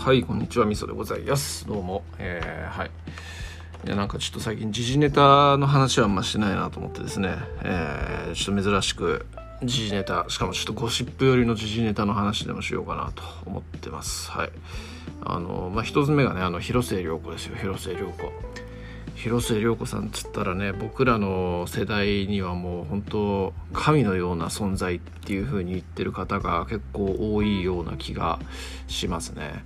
はいこんにちは。みそでございます。どうも。えー、はい。いやなんかちょっと最近時事ネタの話はあんましてないなと思ってですね。えー、ちょっと珍しく時事ネタしかもちょっとゴシップ寄りの時事ネタの話でもしようかなと思ってます。はい。あのまあ一つ目がねあの広末涼子ですよ。広末涼子。広末涼子さんっつったらね僕らの世代にはもう本当神のような存在っていう風に言ってる方が結構多いような気がしますね。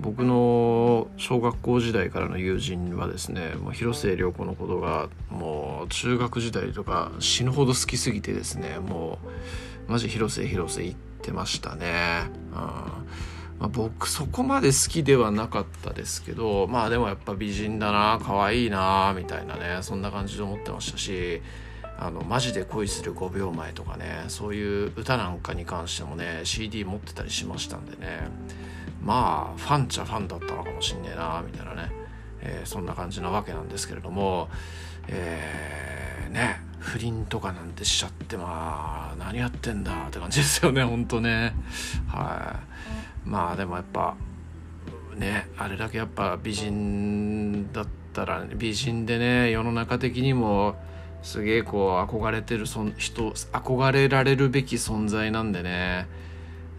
僕の小学校時代からの友人はですねもう広末涼子のことがもう中学時代とか死ぬほど好きすぎてですねもうマジ広末広末言ってましたね。うんまあ、僕そこまで好きではなかったですけどまあでもやっぱ美人だな可愛いなみたいなねそんな感じで思ってましたしあのマジで恋する5秒前とかねそういう歌なんかに関してもね CD 持ってたりしましたんでねまあファンちゃファンだったのかもしんねえなみたいなね、えー、そんな感じなわけなんですけれどもえー、ね不倫とかなんてしちゃってまあ何やってんだって感じですよねほんとね。はい。まあでもやっぱねあれだけやっぱ美人だったら美人でね世の中的にもすげえこう憧れてるそ人憧れられるべき存在なんでね。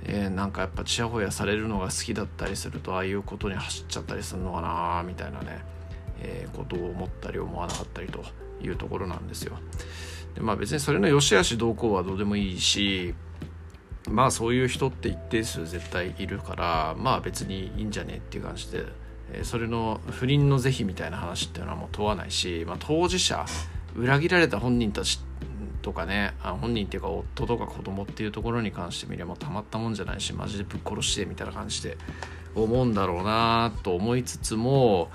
えー、なんかやっぱちやほやされるのが好きだったりするとああいうことに走っちゃったりするのかなみたいなね、えー、ことを思ったり思わなかったりというところなんですよ。でまあ別にそれの良し悪しどうこうはどうでもいいしまあそういう人って一定数絶対いるからまあ別にいいんじゃねえっていう感じで、えそれの不倫の是非みたいな話っていうのはもう問わないし、まあ、当事者裏切られた本人たちとかねあ本人っていうか夫とか子供っていうところに関してみればたまったもんじゃないしマジでぶっ殺してみたいな感じで思うんだろうなと思いつつも、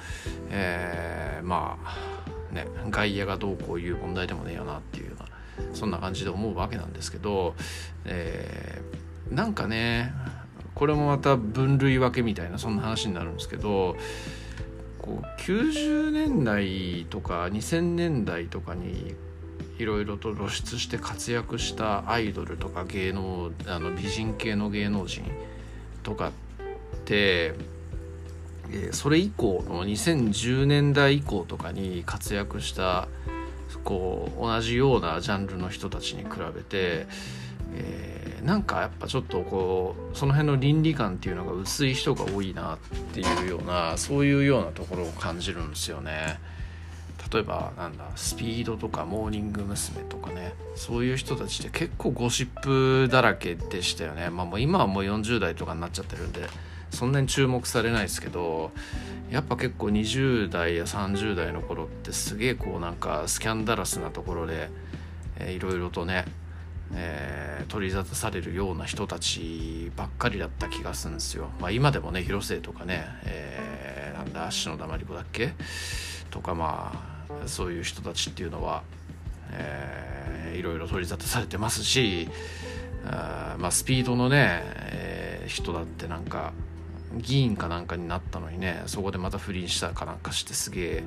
えー、まあね外野がどうこういう問題でもねえよなっていうようなそんな感じで思うわけなんですけど、えー、なんかねこれもまた分類分けみたいなそんな話になるんですけどこう90年代とか2000年代とかにいろいろと露出して活躍したアイドルとか芸能あの美人系の芸能人とかってえそれ以降の2010年代以降とかに活躍したこう同じようなジャンルの人たちに比べて、えー、なんかやっぱちょっとこうその辺の倫理観っていうのが薄い人が多いなっていうようなそういうようなところを感じるんですよね。例えばなんだスピードとかモーニング娘。とかねそういう人たちって結構ゴシップだらけでしたよねまあもう今はもう40代とかになっちゃってるんでそんなに注目されないですけどやっぱ結構20代や30代の頃ってすげえこうなんかスキャンダラスなところで、えー、いろいろとね、えー、取り沙汰されるような人たちばっかりだった気がするんですよ。まあ、今でもね広末とかね、えー、なんだ篠田麻里子だっけ？とかまあそういう人たちっていうのは、えー、いろいろ取り沙汰されてますしあまあスピードのね、えー、人だってなんか議員かなんかになったのにねそこでまた不倫したかなんかしてすげえ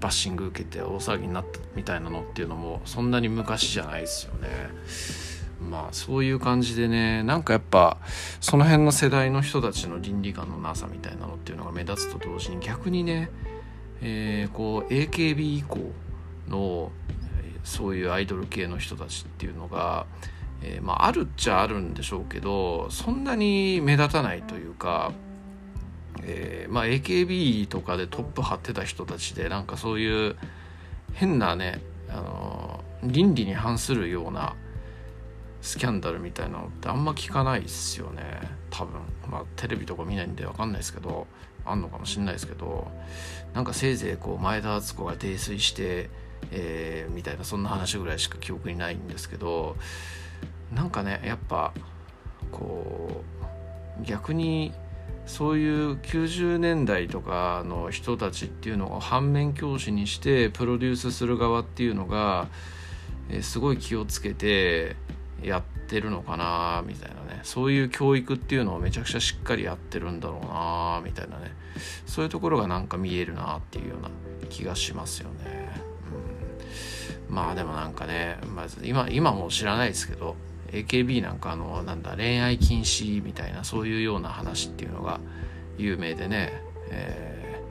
バッシング受けて大騒ぎになったみたいなのっていうのもそんなに昔じゃないですよね。まあそういう感じでねなんかやっぱその辺の世代の人たちの倫理観のなさみたいなのっていうのが目立つと同時に逆にね、えー、こう AKB 以降のそういうアイドル系の人たちっていうのがえー、まあ、あるっちゃあるんでしょうけどそんなに目立たないというか、えー、まあ、AKB とかでトップ張ってた人たちでなんかそういう変なね、あの倫理に反するようなスキャンダルみたいなのってあんま聞かないですよね。多分。まあテレビとか見ないんで分かんないですけどあんのかもしんないですけどなんかせいぜいこう前田敦子が泥酔して、えー、みたいなそんな話ぐらいしか記憶にないんですけどなんかねやっぱこう逆にそういう90年代とかの人たちっていうのを反面教師にしてプロデュースする側っていうのが、えー、すごい気をつけてやっってるのかなみたいなね。そういう教育っていうのをめちゃくちゃしっかりやってるんだろうなみたいなね。そういうところがなんか見えるなっていうような気がしますよね。うん、まあでもなんかね、まず今今も知らないですけど AKB なんかあのなんだ恋愛禁止みたいなそういうような話っていうのが、有名でね、え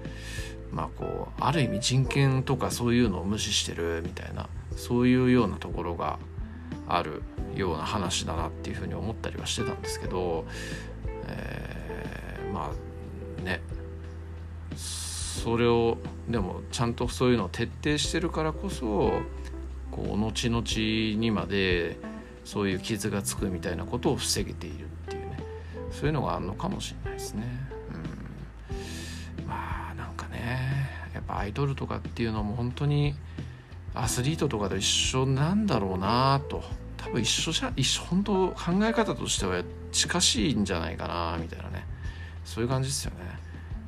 ー、まあこうある意味人権とかそういうのを無視してるみたいなそういうようなところがあるような話だなっていうふうに思ったりはしてたんですけど、えー、まあね。それをでもちゃんとそういうのを徹底してるからこそこう後々にまでそういう傷がつくみたいなことを防げているっていうね。そういうのがあるのかもしれないですね。うん、まあなんかねやっぱアイドルとかっていうのも本当にアスリートとかと一緒なんだろうなと多分一緒じゃ一緒本当考え方としては近しいんじゃないかなみたいなね。そういう感じですよね。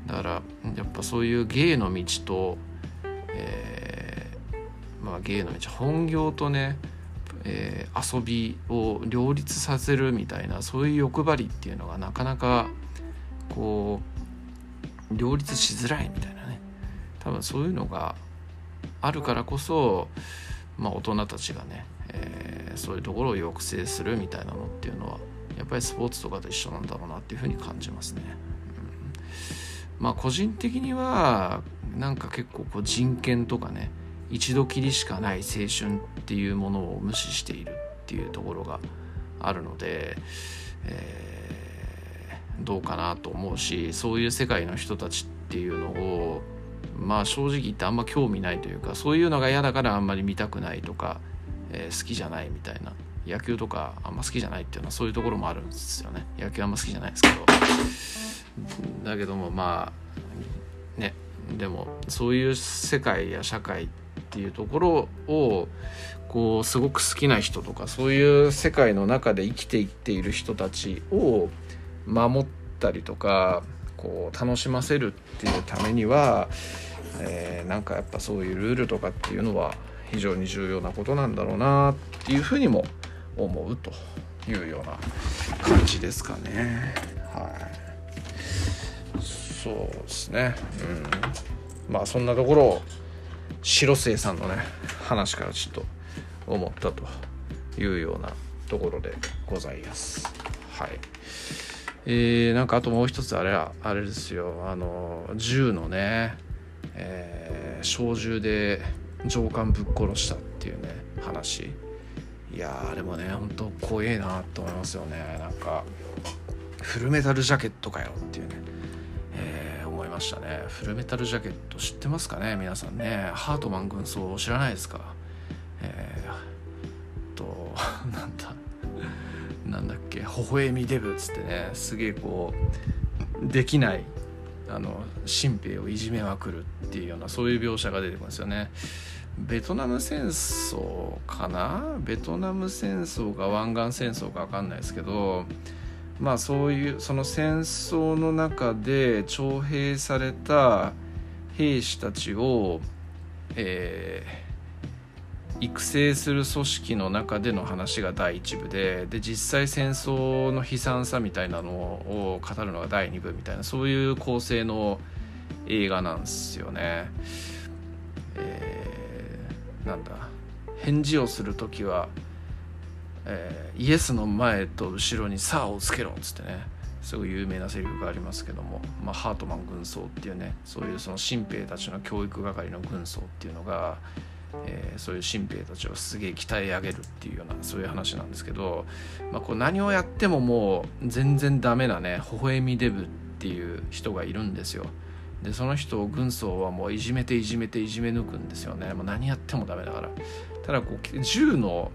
だからやっぱそういう芸の道と、えー、まあ芸の道本業とね、えー、遊びを両立させるみたいなそういう欲張りっていうのがなかなかこう両立しづらいみたいなね。多分そういうのがあるからこそ、まあ、大人たちがね、えー、そういうところを抑制するみたいなのっていうのはやっぱりスポーツとかと一緒なんだろうなっていうふうに感じますね。うん、まあ個人的にはなんか結構こう人権とかね一度きりしかない青春っていうものを無視しているっていうところがあるので、えー、どうかなと思うしそういう世界の人たちっていうのをまあ正直言ってあんま興味ないというかそういうのが嫌だからあんまり見たくないとか、えー、好きじゃないみたいな。野球とかあんま好きじゃないっていうのはそういうところもあるんですよね。野球あんま好きじゃないですけど。だけどもまあねでもそういう世界や社会っていうところをこうすごく好きな人とかそういう世界の中で生きていっている人たちを守ったりとかこう楽しませるっていうためには、えー、なんかやっぱそういうルールとかっていうのは非常に重要なことなんだろうなっていうふうにも思うというような感じですかね。はい、そうですね。うん、まあそんなところを白末さんのね話からちょっと思ったというようなところでございます。はい。えー、なんかあともう一つあれはあれですよあの銃のね、えー、小銃で上官ぶっ殺したっていうね話。いやあれもね本当怖えなと思いますよね。なんかフルメタルジャケットかよっていうね、えー、思いましたね。フルメタルジャケット知ってますかね皆さんね。ハートマン軍曹知らないですか？えー、と なんだなんだっけ？微笑みデブっつってねすげえこうできないあの新兵をいじめまくるっていうようなそういう描写が出てくるんですよね。ベトナム戦争かな？ベトナム戦争か湾岸戦争か分かんないですけどまあそういうその戦争の中で徴兵された兵士たちを、えー、育成する組織の中での話が第1部でで実際戦争の悲惨さみたいなのを語るのが第2部みたいなそういう構成の映画なんですよね。えー、なんだ返事をする時は、えー、イエスの前と後ろに「さあをつけろ」っつってねすごい有名なセリフがありますけども、まあ、ハートマン軍曹っていうねそういうその新兵たちの教育係の軍曹っていうのがえー、そういう新兵たちをすげえ鍛え上げるっていうようなそういう話なんですけど、まあ、こう何をやってももう全然ダメなね微笑みデブっていう人がいるんですよ。でその人を軍曹はもういじめていじめていじめ抜くんですよね。もう何やってもダメだから。ただこう銃のを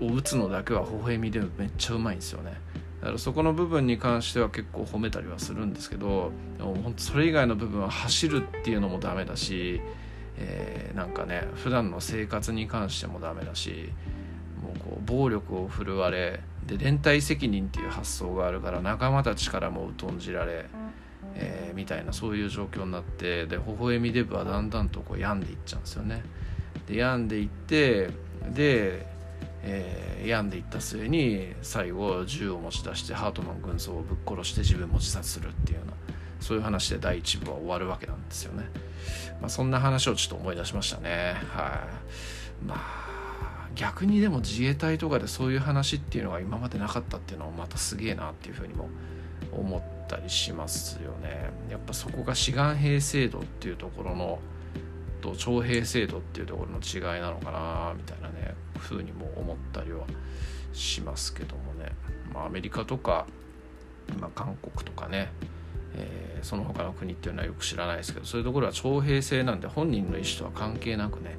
撃つのだけは微笑みデブめっちゃうまいんですよね。だからそこの部分に関しては結構褒めたりはするんですけどでも本当それ以外の部分は走るっていうのもダメだしえー、なんかね普段の生活に関してもダメだしもうこう暴力を振るわれで連帯責任っていう発想があるから仲間たちからも疎んじられ、えー、みたいなそういう状況になってで微笑みデブはだんだんとこう病んでいっちゃうんですよね。で病んでいってで、えー、病んでいった末に最後銃を持ち出してハートマン軍曹をぶっ殺して自分も自殺するっていうようなそういう話で第1部は終わるわけなんですよね。まあ、そんな話をちょっと思い出しましたね。はい、まあ逆にでも自衛隊とかでそういう話っていうのが今までなかったっていうのはまたすげえなっていうふうにも思ったりしますよね。やっぱそこが志願兵制度っていうところのと徴兵制度っていうところの違いなのかなみたいなねふうにも思ったりはしますけどもね、まあ、アメリカとか、まあ、韓国とかね、えー、その他の国っていうのはよく知らないですけどそういうところは徴兵制なんで本人の意思とは関係なくね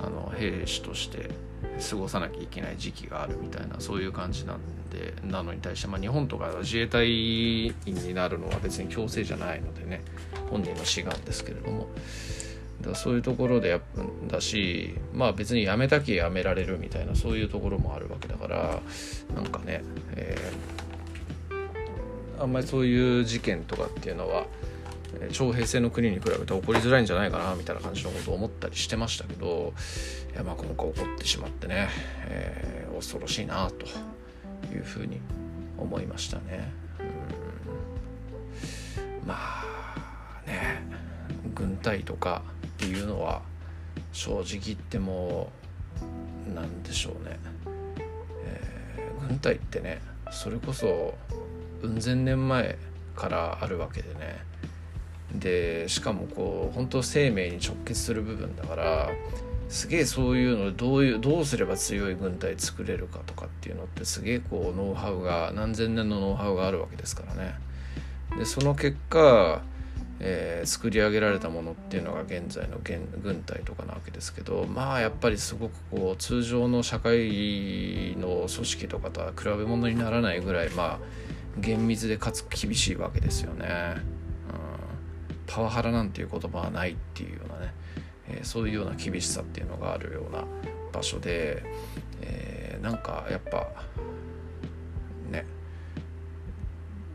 あの兵士として過ごさなきゃいけない時期があるみたいなそういう感じなんでなのに対して、まあ、日本とか自衛隊員になるのは別に強制じゃないのでね本人の志願ですけれども。だそういうところでやだしまあ別に辞めたき辞められるみたいなそういうところもあるわけだからなんかね、えー、あんまりそういう事件とかっていうのは徴兵制の国に比べて起こりづらいんじゃないかなみたいな感じのことを思ったりしてましたけどいやまあ今回起こってしまってね、えー、恐ろしいなというふうに思いましたね。うんまあね軍隊とかっていうのは正直言っても何でしょうね、えー、軍隊ってねそれこそうん千年前からあるわけでねでしかもこう本当生命に直結する部分だからすげえそういうのどういうどうすれば強い軍隊作れるかとかっていうのってすげえこうノウハウが何千年のノウハウがあるわけですからねでその結果えー、作り上げられたものっていうのが現在の軍隊とかなわけですけどまあやっぱりすごくこう通常の社会の組織とかとは比べ物にならないぐらいまあ厳密でかつ厳しいわけですよね。パワハラなんていう言葉はないっていうようなね、えー、そういうような厳しさっていうのがあるような場所で、えー、なんかやっぱね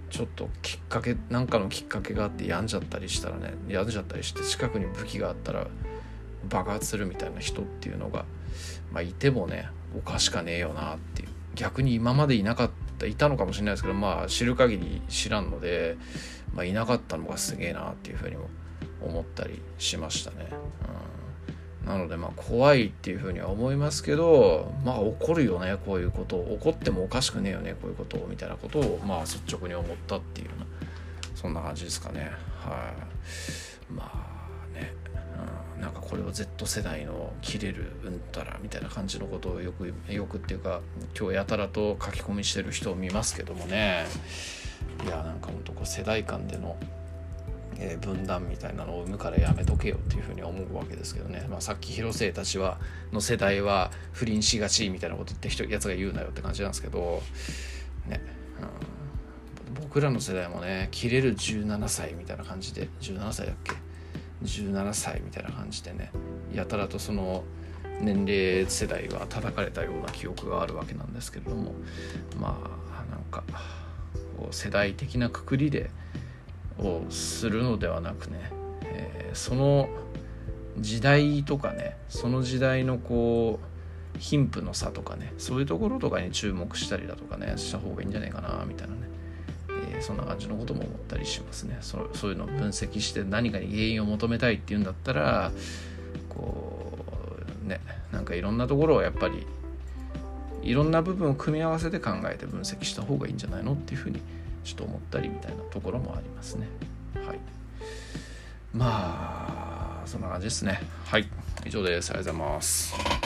ちょっときっかけなんかのきっかけがあって病んじゃったりしたらね病んじゃったりして近くに武器があったら爆発するみたいな人っていうのが、まあ、いてもねおかしかねえよなって逆に今までいなかったいたのかもしれないですけどまあ知る限り知らんので、まあ、いなかったのがすげえなっていうふうにも思ったりしましたね。うん。なのでまあ怖いっていうふうには思いますけどまあ起こるよねこういうこと。起こってもおかしくねえよねこういうことみたいなことをまあ率直に思ったっていうようなそんな感じですかね。はい。まあ、これを Z 世代の切れるうんたらみたいな感じのことをよくよくっていうか今日やたらと書き込みしてる人を見ますけどもね。いやなんかほんとこう世代間でのえ、分断みたいなのを生むからやめとけよっていうふうに思うわけですけどね、まあ、さっき広末たちはの世代は不倫しがちみたいなこと言って人やつが言うなよって感じなんですけど。ね、うん、僕らの世代もね切れる17歳みたいな感じで17歳だっけ？17歳みたいな感じでねやたらとその年齢世代は叩かれたような記憶があるわけなんですけれどもまあなんかこう世代的なくくりでをするのではなくね、えー、その時代とかねその時代のこう貧富の差とかねそういうところとかに注目したりだとかねした方がいいんじゃないかなみたいなね、そんな感じのことも思ったりしますね。そそういうのを分析して何かに原因を求めたいっていうんだったらこうねなんかいろんなところをやっぱりいろんな部分を組み合わせて考えて分析した方がいいんじゃないのっていうふうにちょっと思ったりみたいなところもありますね。はい。まあそんな感じですね。はい。以上ですありがとうございます。